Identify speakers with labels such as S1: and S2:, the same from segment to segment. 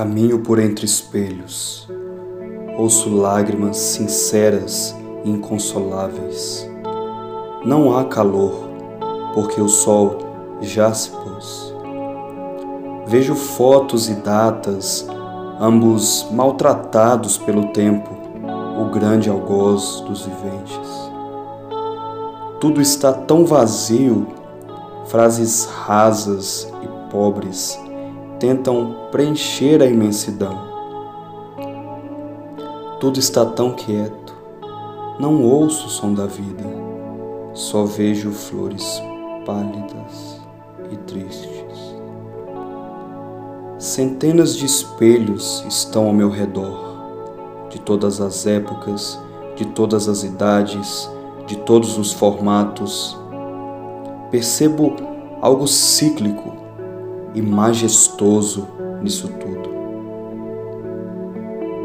S1: Caminho por entre espelhos, ouço lágrimas sinceras e inconsoláveis. Não há calor, porque o sol já se pôs. Vejo fotos e datas, ambos maltratados pelo tempo, o grande algoz dos viventes. Tudo está tão vazio, frases rasas e pobres tentam preencher a imensidão. Tudo está tão quieto, não ouço o som da vida, só vejo flores pálidas e tristes. Centenas de espelhos estão ao meu redor, de todas as épocas, de todas as idades, de todos os formatos. Percebo algo cíclico e majestoso nisso tudo.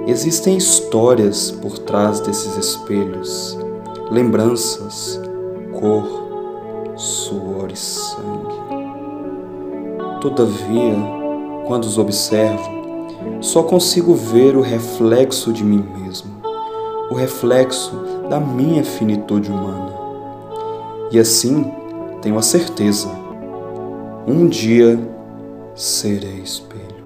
S1: Existem histórias por trás desses espelhos, lembranças, cor, suor e sangue. Todavia, quando os observo, só consigo ver o reflexo de mim mesmo, o reflexo da minha finitude humana. E assim, tenho a certeza, um dia serei espelho.